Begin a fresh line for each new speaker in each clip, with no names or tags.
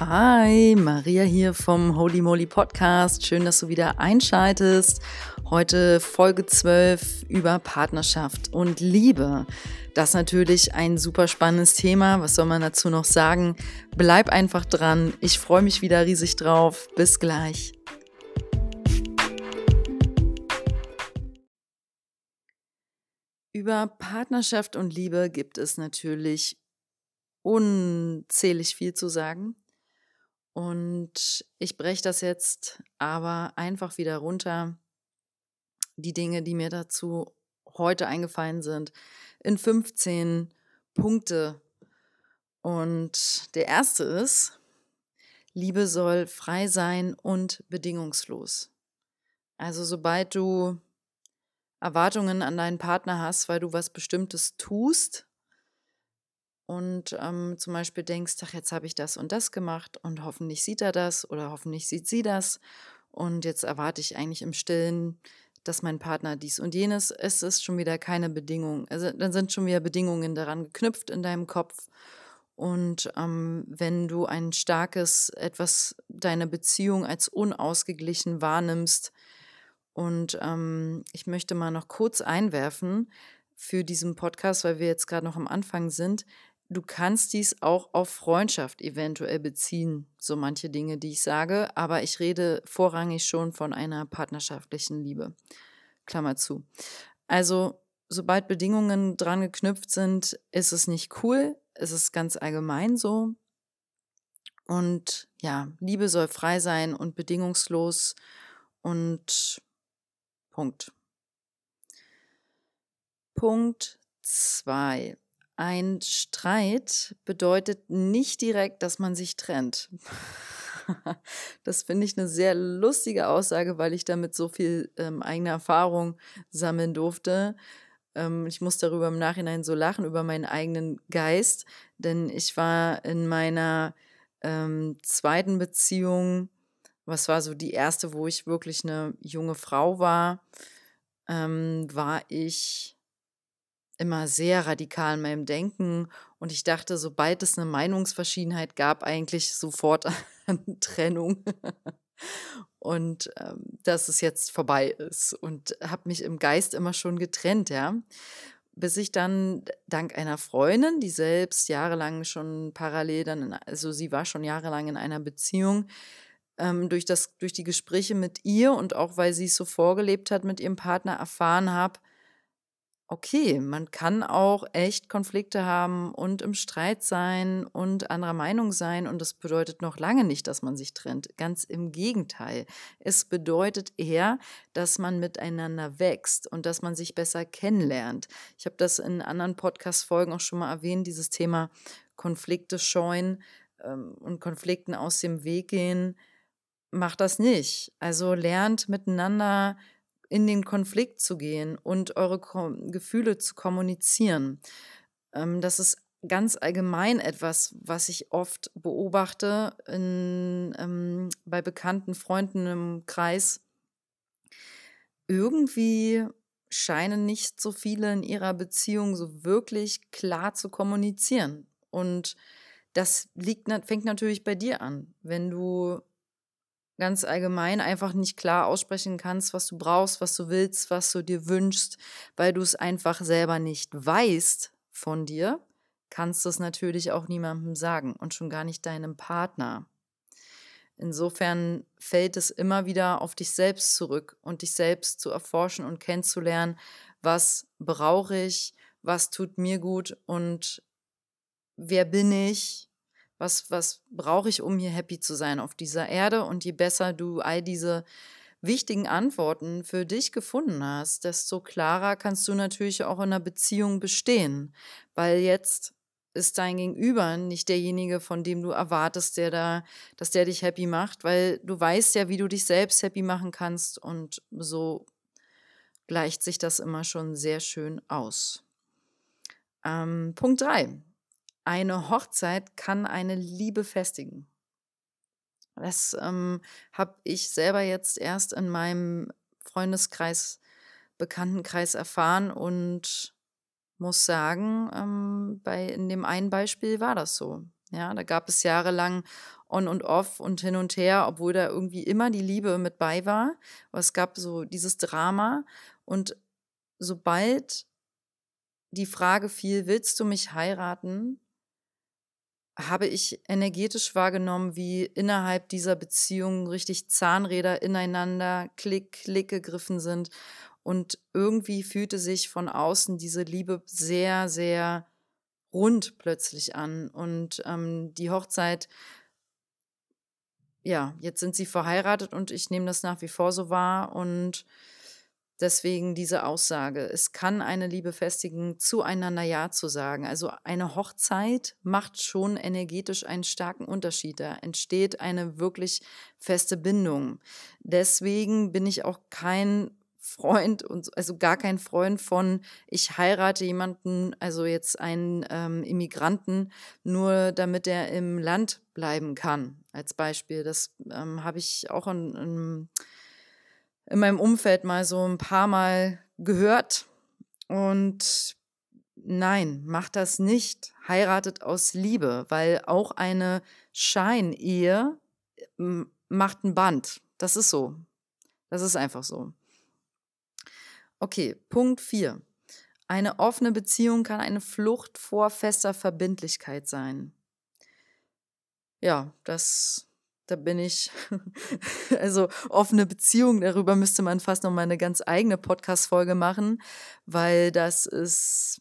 Hi, Maria hier vom Holy Moly Podcast. Schön, dass du wieder einschaltest. Heute Folge 12 über Partnerschaft und Liebe. Das ist natürlich ein super spannendes Thema. Was soll man dazu noch sagen? Bleib einfach dran. Ich freue mich wieder riesig drauf. Bis gleich. Über Partnerschaft und Liebe gibt es natürlich unzählig viel zu sagen. Und ich breche das jetzt aber einfach wieder runter. Die Dinge, die mir dazu heute eingefallen sind, in 15 Punkte. Und der erste ist, Liebe soll frei sein und bedingungslos. Also sobald du Erwartungen an deinen Partner hast, weil du was Bestimmtes tust, und ähm, zum Beispiel denkst, ach, jetzt habe ich das und das gemacht und hoffentlich sieht er das oder hoffentlich sieht sie das und jetzt erwarte ich eigentlich im Stillen, dass mein Partner dies und jenes, es ist schon wieder keine Bedingung. Also dann sind schon wieder Bedingungen daran geknüpft in deinem Kopf. Und ähm, wenn du ein starkes, etwas, deine Beziehung als unausgeglichen wahrnimmst, und ähm, ich möchte mal noch kurz einwerfen für diesen Podcast, weil wir jetzt gerade noch am Anfang sind. Du kannst dies auch auf Freundschaft eventuell beziehen, so manche Dinge, die ich sage, aber ich rede vorrangig schon von einer partnerschaftlichen Liebe. Klammer zu. Also, sobald Bedingungen dran geknüpft sind, ist es nicht cool, es ist ganz allgemein so. Und ja, Liebe soll frei sein und bedingungslos und Punkt. Punkt zwei ein Streit bedeutet nicht direkt, dass man sich trennt. Das finde ich eine sehr lustige Aussage, weil ich damit so viel ähm, eigene Erfahrung sammeln durfte. Ähm, ich muss darüber im Nachhinein so lachen, über meinen eigenen Geist, denn ich war in meiner ähm, zweiten Beziehung, was war so die erste, wo ich wirklich eine junge Frau war, ähm, war ich immer sehr radikal in meinem Denken. Und ich dachte, sobald es eine Meinungsverschiedenheit gab, eigentlich sofort an Trennung. Und ähm, dass es jetzt vorbei ist. Und habe mich im Geist immer schon getrennt, ja. Bis ich dann dank einer Freundin, die selbst jahrelang schon parallel dann, in, also sie war schon jahrelang in einer Beziehung, ähm, durch, das, durch die Gespräche mit ihr und auch weil sie es so vorgelebt hat mit ihrem Partner erfahren habe, okay, man kann auch echt Konflikte haben und im Streit sein und anderer Meinung sein. Und das bedeutet noch lange nicht, dass man sich trennt. Ganz im Gegenteil. Es bedeutet eher, dass man miteinander wächst und dass man sich besser kennenlernt. Ich habe das in anderen Podcast-Folgen auch schon mal erwähnt, dieses Thema Konflikte scheuen ähm, und Konflikten aus dem Weg gehen. Macht das nicht. Also lernt miteinander in den Konflikt zu gehen und eure Ko Gefühle zu kommunizieren. Ähm, das ist ganz allgemein etwas, was ich oft beobachte in, ähm, bei bekannten Freunden im Kreis. Irgendwie scheinen nicht so viele in ihrer Beziehung so wirklich klar zu kommunizieren. Und das liegt, fängt natürlich bei dir an. Wenn du ganz allgemein einfach nicht klar aussprechen kannst, was du brauchst, was du willst, was du dir wünschst, weil du es einfach selber nicht weißt von dir, kannst du es natürlich auch niemandem sagen und schon gar nicht deinem Partner. Insofern fällt es immer wieder auf dich selbst zurück und dich selbst zu erforschen und kennenzulernen, was brauche ich, was tut mir gut und wer bin ich, was, was brauche ich, um hier happy zu sein auf dieser Erde? Und je besser du all diese wichtigen Antworten für dich gefunden hast, desto klarer kannst du natürlich auch in einer Beziehung bestehen. Weil jetzt ist dein Gegenüber nicht derjenige, von dem du erwartest, der da, dass der dich happy macht, weil du weißt ja, wie du dich selbst happy machen kannst und so gleicht sich das immer schon sehr schön aus. Ähm, Punkt 3 eine Hochzeit kann eine Liebe festigen. Das ähm, habe ich selber jetzt erst in meinem Freundeskreis, Bekanntenkreis erfahren und muss sagen, ähm, bei, in dem einen Beispiel war das so. Ja, da gab es jahrelang on und off und hin und her, obwohl da irgendwie immer die Liebe mit bei war. Aber es gab so dieses Drama und sobald die Frage fiel, willst du mich heiraten, habe ich energetisch wahrgenommen, wie innerhalb dieser Beziehung richtig Zahnräder ineinander klick, klick gegriffen sind. Und irgendwie fühlte sich von außen diese Liebe sehr, sehr rund plötzlich an. Und ähm, die Hochzeit, ja, jetzt sind sie verheiratet und ich nehme das nach wie vor so wahr. Und Deswegen diese Aussage. Es kann eine Liebe festigen, zueinander Ja zu sagen. Also eine Hochzeit macht schon energetisch einen starken Unterschied. Da entsteht eine wirklich feste Bindung. Deswegen bin ich auch kein Freund und also gar kein Freund von, ich heirate jemanden, also jetzt einen ähm, Immigranten, nur damit er im Land bleiben kann. Als Beispiel. Das ähm, habe ich auch in, in in meinem Umfeld mal so ein paar Mal gehört. Und nein, macht das nicht. Heiratet aus Liebe, weil auch eine Scheinehe macht ein Band. Das ist so. Das ist einfach so. Okay, Punkt 4. Eine offene Beziehung kann eine Flucht vor fester Verbindlichkeit sein. Ja, das da bin ich, also offene Beziehung, darüber müsste man fast noch mal eine ganz eigene Podcast-Folge machen, weil das ist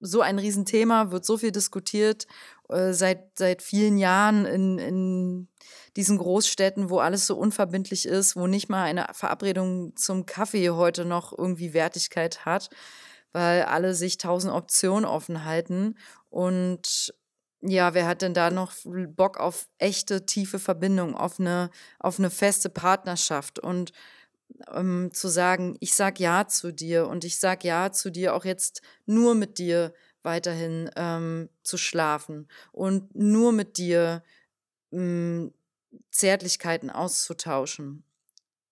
so ein Riesenthema, wird so viel diskutiert äh, seit, seit vielen Jahren in, in diesen Großstädten, wo alles so unverbindlich ist, wo nicht mal eine Verabredung zum Kaffee heute noch irgendwie Wertigkeit hat, weil alle sich tausend Optionen offen halten. Und ja, wer hat denn da noch Bock auf echte, tiefe Verbindung, auf eine, auf eine feste Partnerschaft und ähm, zu sagen, ich sag Ja zu dir und ich sag Ja zu dir auch jetzt nur mit dir weiterhin ähm, zu schlafen und nur mit dir ähm, Zärtlichkeiten auszutauschen.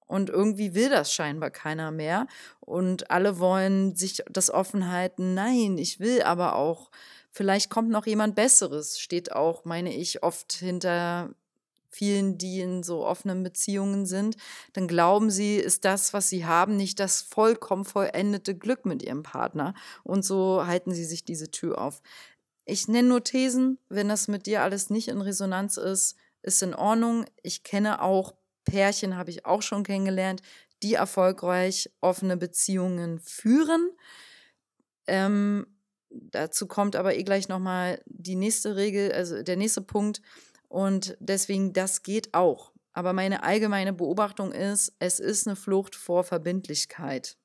Und irgendwie will das scheinbar keiner mehr. Und alle wollen sich das offen halten. Nein, ich will aber auch vielleicht kommt noch jemand Besseres, steht auch, meine ich, oft hinter vielen, die in so offenen Beziehungen sind, dann glauben sie, ist das, was sie haben, nicht das vollkommen vollendete Glück mit ihrem Partner. Und so halten sie sich diese Tür auf. Ich nenne nur Thesen, wenn das mit dir alles nicht in Resonanz ist, ist in Ordnung. Ich kenne auch Pärchen, habe ich auch schon kennengelernt, die erfolgreich offene Beziehungen führen. Ähm, Dazu kommt aber eh gleich nochmal die nächste Regel, also der nächste Punkt. Und deswegen, das geht auch. Aber meine allgemeine Beobachtung ist, es ist eine Flucht vor Verbindlichkeit.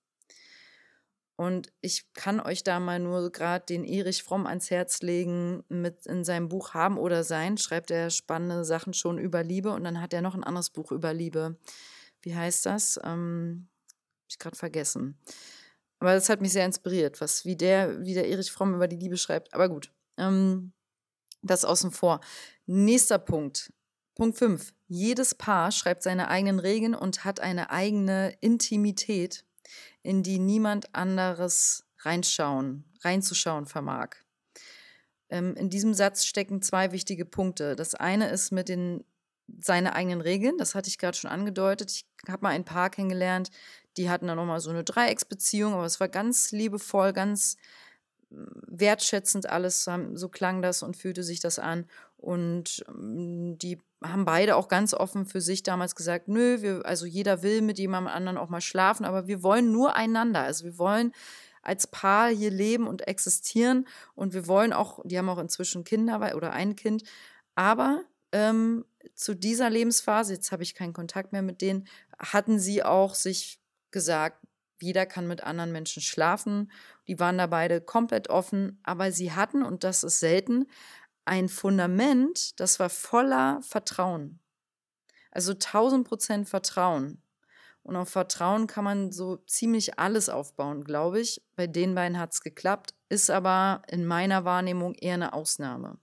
Und ich kann euch da mal nur gerade den Erich Fromm ans Herz legen, mit in seinem Buch Haben oder Sein schreibt er spannende Sachen schon über Liebe und dann hat er noch ein anderes Buch über Liebe. Wie heißt das? Ähm, hab ich gerade vergessen. Aber das hat mich sehr inspiriert, was wie der, wie der Erich Fromm über die Liebe schreibt. Aber gut, ähm, das außen vor. Nächster Punkt. Punkt 5. Jedes Paar schreibt seine eigenen Regeln und hat eine eigene Intimität, in die niemand anderes reinschauen, reinzuschauen vermag. Ähm, in diesem Satz stecken zwei wichtige Punkte. Das eine ist mit den seine eigenen Regeln, das hatte ich gerade schon angedeutet. Ich habe mal ein Paar kennengelernt, die hatten dann nochmal so eine Dreiecksbeziehung, aber es war ganz liebevoll, ganz hm, wertschätzend alles, so klang das und fühlte sich das an. Und hm, die haben beide auch ganz offen für sich damals gesagt, nö, wir, also jeder will mit jemandem anderen auch mal schlafen, aber wir wollen nur einander. Also wir wollen als Paar hier leben und existieren und wir wollen auch, die haben auch inzwischen Kinder oder ein Kind, aber ähm, zu dieser Lebensphase, jetzt habe ich keinen Kontakt mehr mit denen, hatten sie auch sich gesagt, jeder kann mit anderen Menschen schlafen. Die waren da beide komplett offen, aber sie hatten, und das ist selten, ein Fundament, das war voller Vertrauen. Also 1000 Prozent Vertrauen. Und auf Vertrauen kann man so ziemlich alles aufbauen, glaube ich. Bei den beiden hat es geklappt, ist aber in meiner Wahrnehmung eher eine Ausnahme.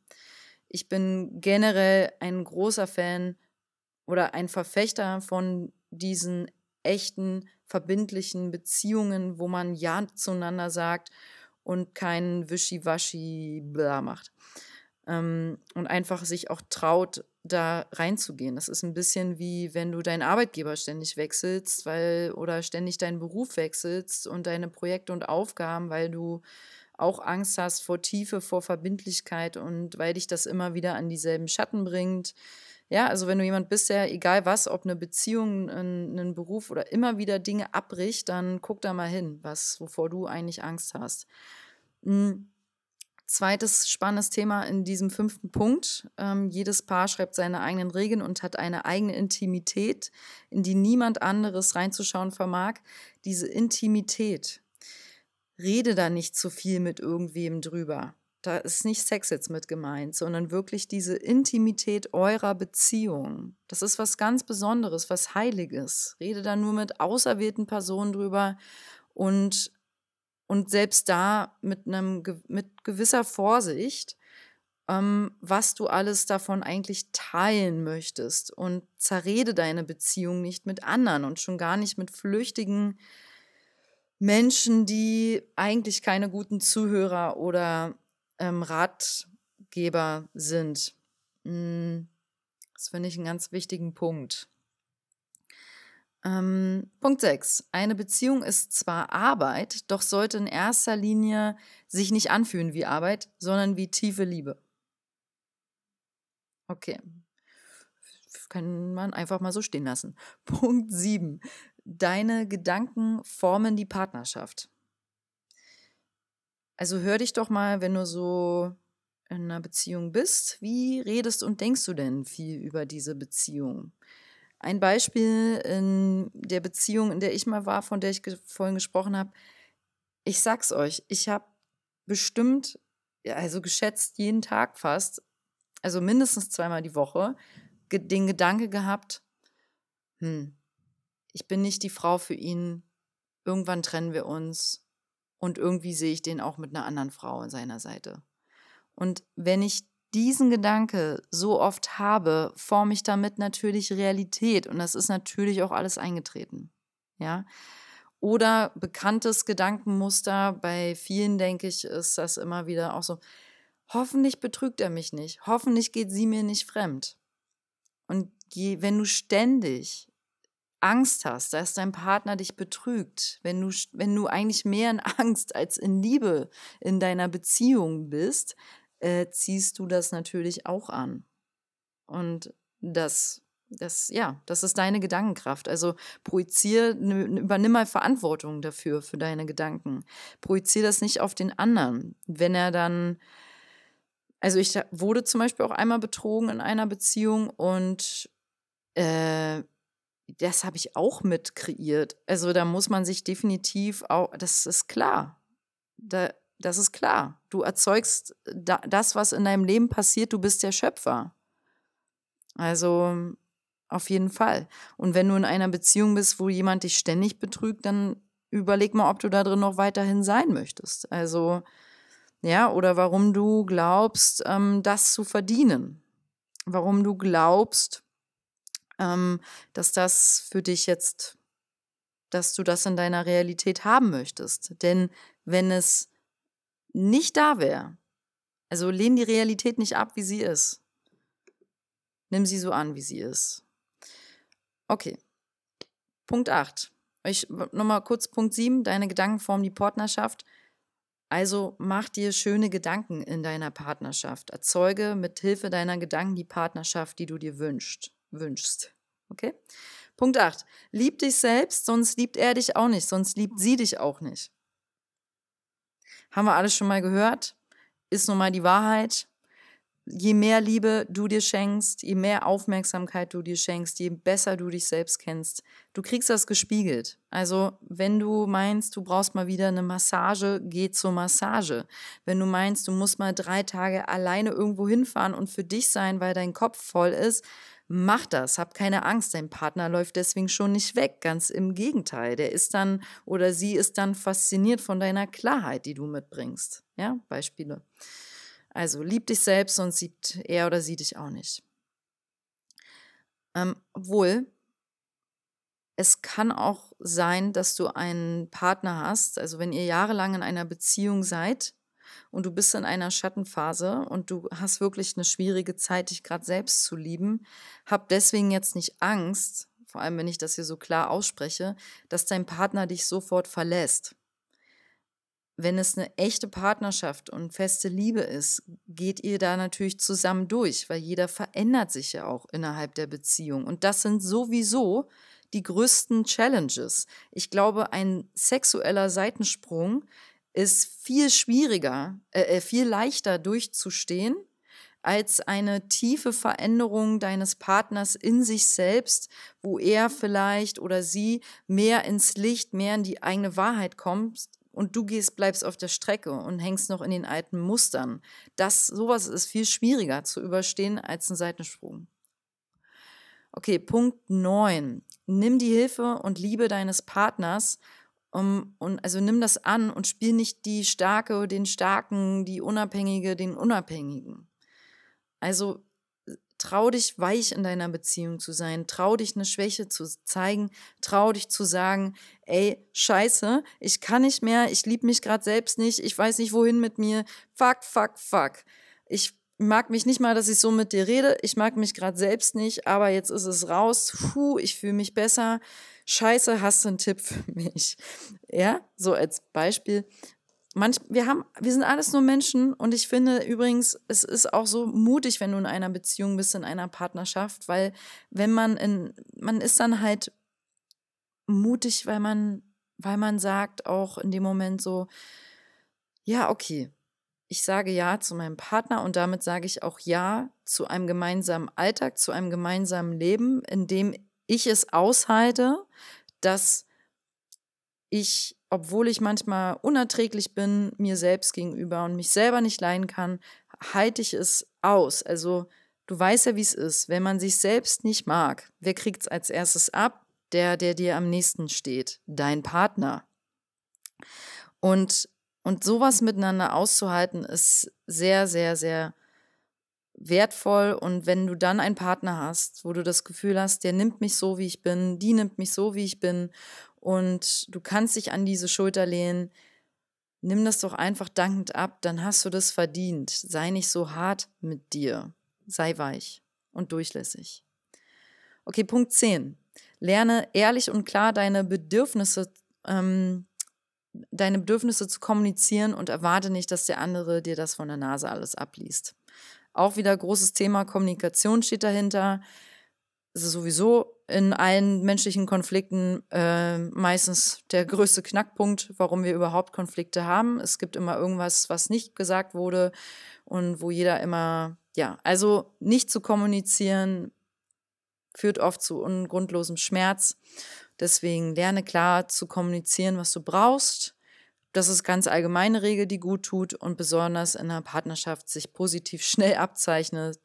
Ich bin generell ein großer Fan oder ein Verfechter von diesen echten verbindlichen Beziehungen, wo man Ja zueinander sagt und kein Wischiwaschi bla macht. Ähm, und einfach sich auch traut, da reinzugehen. Das ist ein bisschen wie wenn du deinen Arbeitgeber ständig wechselst, weil oder ständig deinen Beruf wechselst und deine Projekte und Aufgaben, weil du auch Angst hast vor Tiefe, vor Verbindlichkeit und weil dich das immer wieder an dieselben Schatten bringt. Ja, also wenn du jemand bist, der egal was, ob eine Beziehung, ein, ein Beruf oder immer wieder Dinge abbricht, dann guck da mal hin, was, wovor du eigentlich Angst hast. Mhm. Zweites spannendes Thema in diesem fünften Punkt. Ähm, jedes Paar schreibt seine eigenen Regeln und hat eine eigene Intimität, in die niemand anderes reinzuschauen vermag. Diese Intimität, rede da nicht zu viel mit irgendwem drüber. Da ist nicht Sex jetzt mit gemeint, sondern wirklich diese Intimität eurer Beziehung. Das ist was ganz Besonderes, was Heiliges. Rede da nur mit auserwählten Personen drüber und und selbst da mit einem mit gewisser Vorsicht, ähm, was du alles davon eigentlich teilen möchtest und zerrede deine Beziehung nicht mit anderen und schon gar nicht mit flüchtigen Menschen, die eigentlich keine guten Zuhörer oder ähm, Ratgeber sind. Hm, das finde ich einen ganz wichtigen Punkt. Ähm, Punkt 6. Eine Beziehung ist zwar Arbeit, doch sollte in erster Linie sich nicht anfühlen wie Arbeit, sondern wie tiefe Liebe. Okay. Kann man einfach mal so stehen lassen. Punkt 7. Deine Gedanken formen die Partnerschaft. Also hör dich doch mal, wenn du so in einer Beziehung bist, wie redest und denkst du denn viel über diese Beziehung? Ein Beispiel in der Beziehung, in der ich mal war, von der ich vorhin gesprochen habe. Ich sag's euch, ich habe bestimmt, also geschätzt jeden Tag fast, also mindestens zweimal die Woche, den Gedanke gehabt, hm, ich bin nicht die Frau für ihn, irgendwann trennen wir uns und irgendwie sehe ich den auch mit einer anderen Frau an seiner Seite. Und wenn ich diesen Gedanke so oft habe, forme ich damit natürlich Realität und das ist natürlich auch alles eingetreten. Ja. Oder bekanntes Gedankenmuster, bei vielen denke ich, ist das immer wieder auch so, hoffentlich betrügt er mich nicht, hoffentlich geht sie mir nicht fremd. Und je, wenn du ständig Angst hast, dass dein Partner dich betrügt, wenn du, wenn du eigentlich mehr in Angst als in Liebe in deiner Beziehung bist, äh, ziehst du das natürlich auch an. Und das, das, ja, das ist deine Gedankenkraft. Also projizier, übernimm mal Verantwortung dafür, für deine Gedanken. Projizier das nicht auf den anderen. Wenn er dann, also ich wurde zum Beispiel auch einmal betrogen in einer Beziehung und äh, das habe ich auch mit kreiert. Also da muss man sich definitiv auch, das ist klar. Da, das ist klar. Du erzeugst das, was in deinem Leben passiert, du bist der Schöpfer. Also auf jeden Fall. Und wenn du in einer Beziehung bist, wo jemand dich ständig betrügt, dann überleg mal, ob du da drin noch weiterhin sein möchtest. Also, ja, oder warum du glaubst, ähm, das zu verdienen. Warum du glaubst, ähm, dass das für dich jetzt, dass du das in deiner Realität haben möchtest. Denn wenn es nicht da wäre, also lehn die Realität nicht ab, wie sie ist. Nimm sie so an, wie sie ist. Okay. Punkt 8. Ich nochmal kurz Punkt 7. Deine Gedanken formen die Partnerschaft. Also mach dir schöne Gedanken in deiner Partnerschaft. Erzeuge mit Hilfe deiner Gedanken die Partnerschaft, die du dir wünschst. Wünschst. Okay? Punkt 8. Lieb dich selbst, sonst liebt er dich auch nicht, sonst liebt sie dich auch nicht. Haben wir alles schon mal gehört? Ist nun mal die Wahrheit. Je mehr Liebe du dir schenkst, je mehr Aufmerksamkeit du dir schenkst, je besser du dich selbst kennst, du kriegst das gespiegelt. Also, wenn du meinst, du brauchst mal wieder eine Massage, geh zur Massage. Wenn du meinst, du musst mal drei Tage alleine irgendwo hinfahren und für dich sein, weil dein Kopf voll ist, Mach das, hab keine Angst, dein Partner läuft deswegen schon nicht weg, ganz im Gegenteil, der ist dann oder sie ist dann fasziniert von deiner Klarheit, die du mitbringst. Ja, Beispiele. Also lieb dich selbst, sonst sieht er oder sie dich auch nicht. Ähm, obwohl, es kann auch sein, dass du einen Partner hast, also wenn ihr jahrelang in einer Beziehung seid und du bist in einer Schattenphase und du hast wirklich eine schwierige Zeit, dich gerade selbst zu lieben, hab deswegen jetzt nicht Angst, vor allem wenn ich das hier so klar ausspreche, dass dein Partner dich sofort verlässt. Wenn es eine echte Partnerschaft und feste Liebe ist, geht ihr da natürlich zusammen durch, weil jeder verändert sich ja auch innerhalb der Beziehung. Und das sind sowieso die größten Challenges. Ich glaube, ein sexueller Seitensprung ist viel schwieriger, äh, äh viel leichter durchzustehen als eine tiefe Veränderung deines Partners in sich selbst, wo er vielleicht oder sie mehr ins Licht, mehr in die eigene Wahrheit kommt und du gehst, bleibst auf der Strecke und hängst noch in den alten Mustern. Das, sowas ist viel schwieriger zu überstehen als ein Seitensprung. Okay, Punkt 9. Nimm die Hilfe und Liebe deines Partners um, und also nimm das an und spiel nicht die Starke, den Starken, die Unabhängige, den Unabhängigen. Also trau dich weich in deiner Beziehung zu sein, trau dich eine Schwäche zu zeigen, trau dich zu sagen, ey, scheiße, ich kann nicht mehr, ich liebe mich gerade selbst nicht, ich weiß nicht wohin mit mir, fuck, fuck, fuck. Ich mag mich nicht mal, dass ich so mit dir rede, ich mag mich gerade selbst nicht, aber jetzt ist es raus, puh, ich fühle mich besser. Scheiße, hast du einen Tipp für mich? Ja, so als Beispiel manch, wir haben, wir sind alles nur Menschen und ich finde übrigens, es ist auch so mutig, wenn du in einer Beziehung bist, in einer Partnerschaft, weil wenn man in, man ist dann halt mutig, weil man, weil man sagt auch in dem Moment so, ja, okay, ich sage ja zu meinem Partner und damit sage ich auch ja zu einem gemeinsamen Alltag, zu einem gemeinsamen Leben, in dem ich es aushalte, dass ich obwohl ich manchmal unerträglich bin mir selbst gegenüber und mich selber nicht leiden kann, halte ich es aus. Also du weißt ja, wie es ist. Wenn man sich selbst nicht mag, wer kriegt es als erstes ab? Der, der dir am nächsten steht, dein Partner. Und, und sowas miteinander auszuhalten, ist sehr, sehr, sehr wertvoll. Und wenn du dann einen Partner hast, wo du das Gefühl hast, der nimmt mich so, wie ich bin, die nimmt mich so, wie ich bin und du kannst dich an diese Schulter lehnen. Nimm das doch einfach dankend ab, dann hast du das verdient. Sei nicht so hart mit dir. Sei weich und durchlässig. Okay, Punkt 10. Lerne ehrlich und klar deine Bedürfnisse, ähm, deine Bedürfnisse zu kommunizieren und erwarte nicht, dass der andere dir das von der Nase alles abliest. Auch wieder großes Thema Kommunikation steht dahinter es ist sowieso in allen menschlichen Konflikten äh, meistens der größte Knackpunkt, warum wir überhaupt Konflikte haben. Es gibt immer irgendwas, was nicht gesagt wurde und wo jeder immer, ja, also nicht zu kommunizieren führt oft zu ungrundlosem Schmerz. Deswegen lerne klar zu kommunizieren, was du brauchst. Das ist ganz allgemeine Regel, die gut tut und besonders in einer Partnerschaft sich positiv schnell abzeichnet,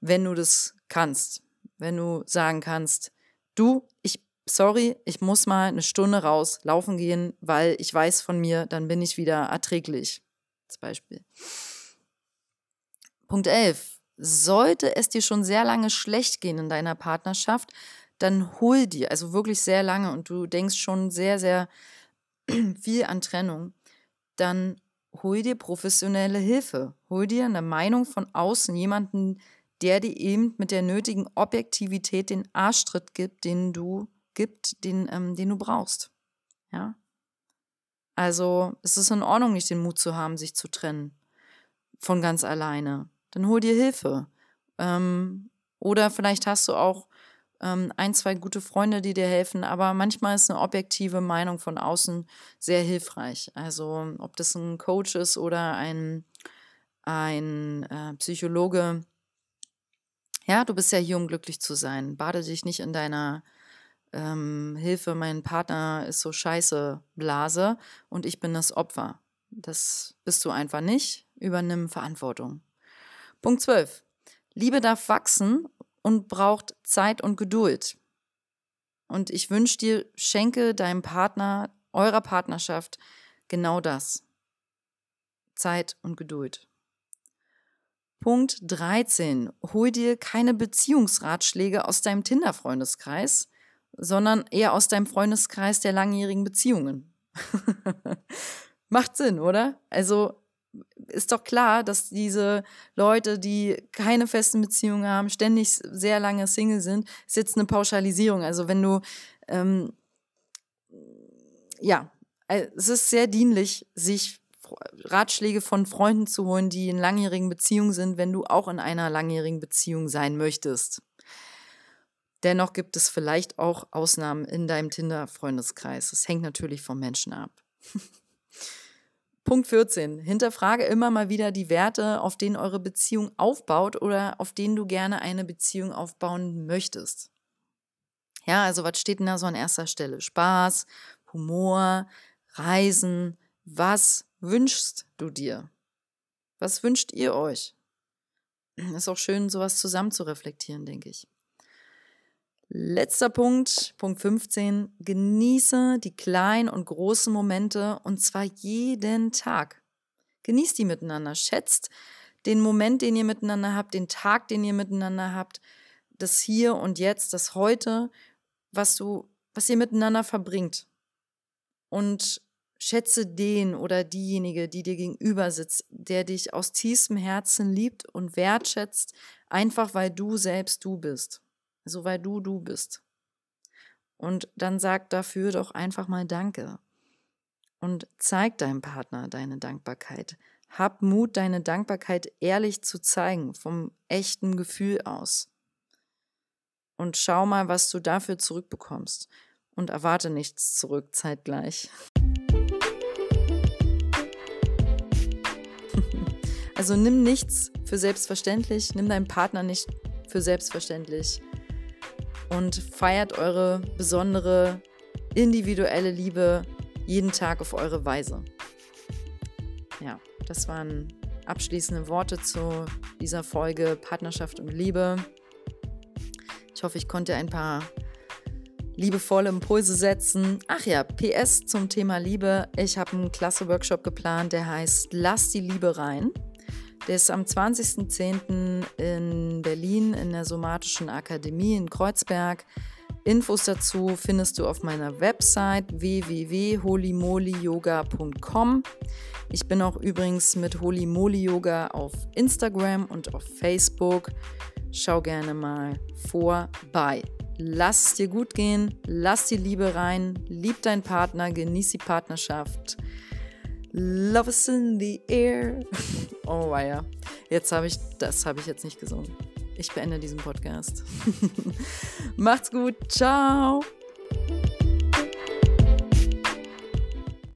wenn du das kannst wenn du sagen kannst, du, ich, sorry, ich muss mal eine Stunde raus laufen gehen, weil ich weiß von mir, dann bin ich wieder erträglich. Als Beispiel. Punkt 11. Sollte es dir schon sehr lange schlecht gehen in deiner Partnerschaft, dann hol dir, also wirklich sehr lange und du denkst schon sehr, sehr viel an Trennung, dann hol dir professionelle Hilfe. Hol dir eine Meinung von außen, jemanden, der dir eben mit der nötigen Objektivität den Arschtritt gibt, den du gibt, den, ähm, den du brauchst. Ja. Also es ist in Ordnung, nicht den Mut zu haben, sich zu trennen von ganz alleine. Dann hol dir Hilfe. Ähm, oder vielleicht hast du auch ähm, ein, zwei gute Freunde, die dir helfen, aber manchmal ist eine objektive Meinung von außen sehr hilfreich. Also ob das ein Coach ist oder ein, ein äh, Psychologe, ja, du bist ja hier, um glücklich zu sein. Bade dich nicht in deiner ähm, Hilfe, mein Partner ist so scheiße Blase und ich bin das Opfer. Das bist du einfach nicht. Übernimm Verantwortung. Punkt 12. Liebe darf wachsen und braucht Zeit und Geduld. Und ich wünsche dir, schenke deinem Partner, eurer Partnerschaft genau das. Zeit und Geduld. Punkt 13. Hol dir keine Beziehungsratschläge aus deinem Tinder-Freundeskreis, sondern eher aus deinem Freundeskreis der langjährigen Beziehungen. Macht Sinn, oder? Also ist doch klar, dass diese Leute, die keine festen Beziehungen haben, ständig sehr lange Single sind, ist jetzt eine Pauschalisierung. Also wenn du, ähm, ja, äh, es ist sehr dienlich, sich Ratschläge von Freunden zu holen, die in langjährigen Beziehungen sind, wenn du auch in einer langjährigen Beziehung sein möchtest. Dennoch gibt es vielleicht auch Ausnahmen in deinem Tinder-Freundeskreis. Das hängt natürlich vom Menschen ab. Punkt 14. Hinterfrage immer mal wieder die Werte, auf denen eure Beziehung aufbaut oder auf denen du gerne eine Beziehung aufbauen möchtest. Ja, also was steht denn da so an erster Stelle? Spaß, Humor, Reisen. Was wünschst du dir? Was wünscht ihr euch? Ist auch schön, sowas zusammen zu reflektieren, denke ich. Letzter Punkt, Punkt 15. Genieße die kleinen und großen Momente und zwar jeden Tag. Genießt die miteinander. Schätzt den Moment, den ihr miteinander habt, den Tag, den ihr miteinander habt, das Hier und Jetzt, das Heute, was du, was ihr miteinander verbringt. Und schätze den oder diejenige, die dir gegenüber sitzt, der dich aus tiefstem Herzen liebt und wertschätzt, einfach weil du selbst du bist so weil du du bist. Und dann sag dafür doch einfach mal Danke. Und zeig deinem Partner deine Dankbarkeit. Hab Mut, deine Dankbarkeit ehrlich zu zeigen, vom echten Gefühl aus. Und schau mal, was du dafür zurückbekommst. Und erwarte nichts zurück zeitgleich. Also nimm nichts für selbstverständlich, nimm deinen Partner nicht für selbstverständlich und feiert eure besondere individuelle Liebe jeden Tag auf eure Weise. Ja, das waren abschließende Worte zu dieser Folge Partnerschaft und Liebe. Ich hoffe, ich konnte ein paar liebevolle Impulse setzen. Ach ja, PS zum Thema Liebe. Ich habe einen klasse Workshop geplant, der heißt Lass die Liebe rein. Der ist am 20.10. in Berlin in der Somatischen Akademie in Kreuzberg. Infos dazu findest du auf meiner Website www.holymolyoga.com. Ich bin auch übrigens mit Holymoli Yoga auf Instagram und auf Facebook. Schau gerne mal vorbei. Lass es dir gut gehen, lass die Liebe rein, lieb deinen Partner, genieß die Partnerschaft. Love is in the air. Oh weia. Jetzt habe ich, das habe ich jetzt nicht gesungen. Ich beende diesen Podcast. Macht's gut. Ciao.